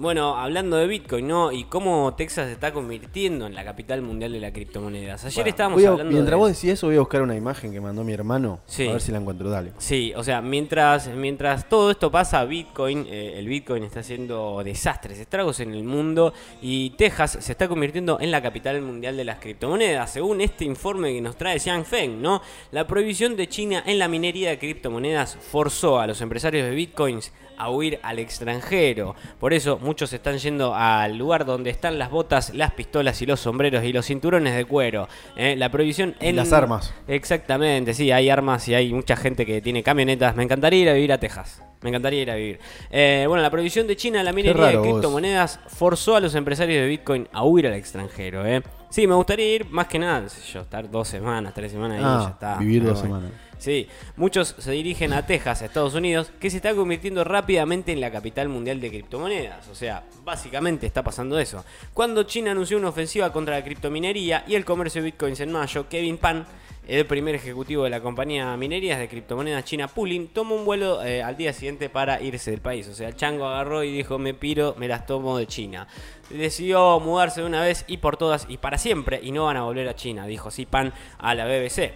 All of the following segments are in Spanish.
Bueno, hablando de Bitcoin, ¿no? Y cómo Texas se está convirtiendo en la capital mundial de las criptomonedas. Ayer estábamos a- hablando mientras de... vos decís eso, voy a buscar una imagen que mandó mi hermano. Sí. A ver si la encuentro. Dale. Sí, o sea, mientras, mientras todo esto pasa, Bitcoin, eh, el Bitcoin está haciendo desastres, estragos en el mundo y Texas se está convirtiendo en la capital mundial de las criptomonedas, según este informe que nos trae Xiang Feng, ¿no? La prohibición de China en la minería de criptomonedas forzó a los empresarios de Bitcoins a huir al extranjero. Por eso muchos están yendo al lugar donde están las botas, las pistolas y los sombreros y los cinturones de cuero. ¿eh? La prohibición en las armas. Exactamente, sí, hay armas y hay mucha gente que tiene camionetas. Me encantaría ir a vivir a Texas. Me encantaría ir a vivir. Eh, bueno, la prohibición de China en la minería de vos. criptomonedas forzó a los empresarios de Bitcoin a huir al extranjero. ¿eh? Sí, me gustaría ir más que nada, qué sé yo, estar dos semanas, tres semanas ahí y ya Ah, está. vivir Ah, dos bueno. semanas. Sí, muchos se dirigen a Texas, Estados Unidos, que se está convirtiendo rápidamente en la capital mundial de criptomonedas. O sea, básicamente está pasando eso. Cuando China anunció una ofensiva contra la criptominería y el comercio de bitcoins en mayo, Kevin Pan, el primer ejecutivo de la compañía minerías de criptomonedas China Pooling, tomó un vuelo eh, al día siguiente para irse del país. O sea, el chango agarró y dijo, me piro, me las tomo de China. Decidió mudarse de una vez y por todas y para siempre y no van a volver a China, dijo así Pan a la BBC.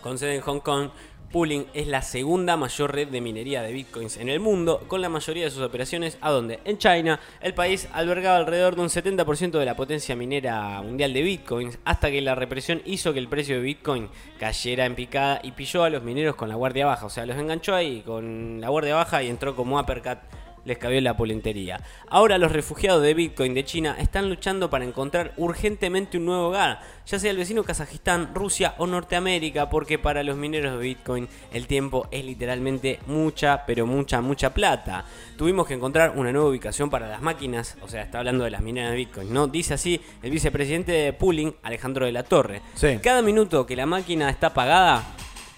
Con sede en Hong Kong, Pooling es la segunda mayor red de minería de bitcoins en el mundo, con la mayoría de sus operaciones a donde en China. El país albergaba alrededor de un 70% de la potencia minera mundial de bitcoins, hasta que la represión hizo que el precio de bitcoin cayera en picada y pilló a los mineros con la guardia baja, o sea, los enganchó ahí con la guardia baja y entró como uppercut les cabió la polentería. Ahora los refugiados de Bitcoin de China están luchando para encontrar urgentemente un nuevo hogar, ya sea el vecino Kazajistán, Rusia o Norteamérica, porque para los mineros de Bitcoin el tiempo es literalmente mucha, pero mucha, mucha plata. Tuvimos que encontrar una nueva ubicación para las máquinas, o sea, está hablando de las mineras de Bitcoin, ¿no? Dice así el vicepresidente de Pooling, Alejandro de la Torre. Sí. Cada minuto que la máquina está pagada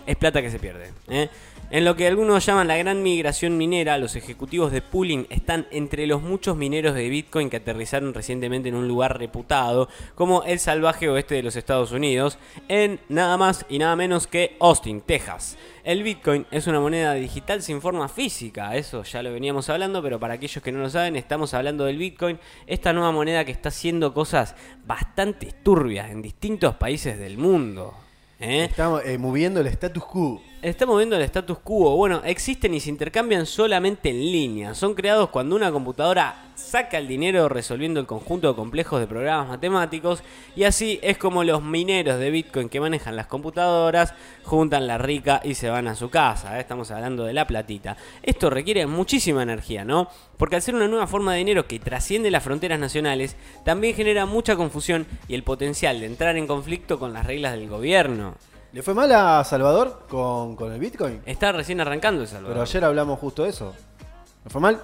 es plata que se pierde. ¿eh? En lo que algunos llaman la gran migración minera, los ejecutivos de pooling están entre los muchos mineros de Bitcoin que aterrizaron recientemente en un lugar reputado como el salvaje oeste de los Estados Unidos, en nada más y nada menos que Austin, Texas. El Bitcoin es una moneda digital sin forma física, eso ya lo veníamos hablando, pero para aquellos que no lo saben, estamos hablando del Bitcoin, esta nueva moneda que está haciendo cosas bastante turbias en distintos países del mundo. ¿Eh? Estamos eh, moviendo el status quo. Está moviendo el status quo. Bueno, existen y se intercambian solamente en línea. Son creados cuando una computadora saca el dinero resolviendo el conjunto de complejos de programas matemáticos. Y así es como los mineros de Bitcoin que manejan las computadoras juntan la rica y se van a su casa. ¿eh? Estamos hablando de la platita. Esto requiere muchísima energía, ¿no? Porque al ser una nueva forma de dinero que trasciende las fronteras nacionales, también genera mucha confusión y el potencial de entrar en conflicto con las reglas del gobierno. ¿Le fue mal a Salvador con, con el Bitcoin? Está recién arrancando el Salvador. Pero ayer hablamos justo de eso. ¿Le fue mal?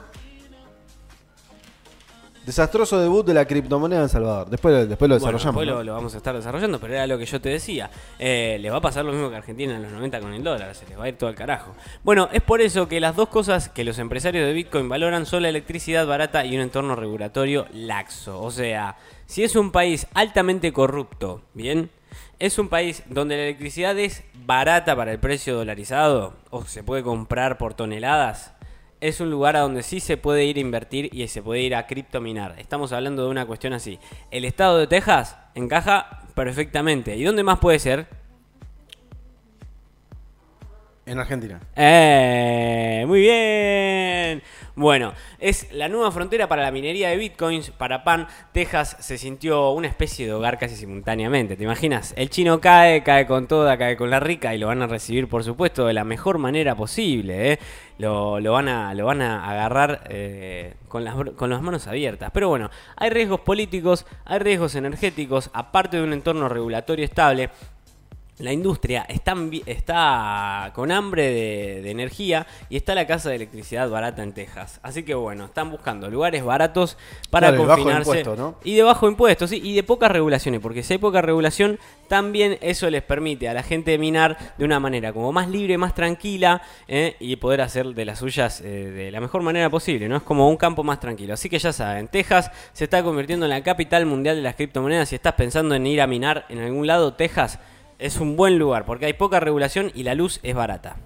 Desastroso debut de la criptomoneda en Salvador. Después, después lo Bueno, desarrollamos. después ¿no? lo, lo vamos a estar desarrollando, pero era lo que yo te decía. Eh, le va a pasar lo mismo que a Argentina en los 90 con el dólar, se les va a ir todo al carajo. Bueno, es por eso que las dos cosas que los empresarios de Bitcoin valoran son la electricidad barata y un entorno regulatorio laxo. O sea, si es un país altamente corrupto, ¿bien? Es un país donde la electricidad es barata para el precio dolarizado, o se puede comprar por toneladas, es un lugar a donde sí se puede ir a invertir y se puede ir a criptominar. Estamos hablando de una cuestión así. El estado de Texas encaja perfectamente. ¿Y dónde más puede ser? En Argentina. ¡Eh! Muy bien. Bueno, es la nueva frontera para la minería de bitcoins. Para Pan, Texas se sintió una especie de hogar casi simultáneamente. ¿Te imaginas? El chino cae, cae con toda, cae con la rica y lo van a recibir, por supuesto, de la mejor manera posible. ¿eh? Lo, van a, lo van a agarrar eh, con, las, con las manos abiertas. Pero bueno, hay riesgos políticos, hay riesgos energéticos, aparte de un entorno regulatorio estable. La industria está, con hambre de, de energía y está la casa de electricidad barata en Texas. Así que bueno, están buscando lugares baratos para Claro, confinarse. impuesto, ¿no? Y de bajo impuestos, sí, y de pocas regulaciones, porque si hay poca regulación, también eso les permite a la gente minar de una manera como más libre, más tranquila, ¿eh? y poder hacer de las suyas eh, de la mejor manera posible, ¿no? Es como un campo más tranquilo. Así que ya saben, Texas se está convirtiendo en la capital mundial de las criptomonedas. Si estás pensando en ir a minar en algún lado, Texas es un buen lugar, porque hay poca regulación y la luz es barata.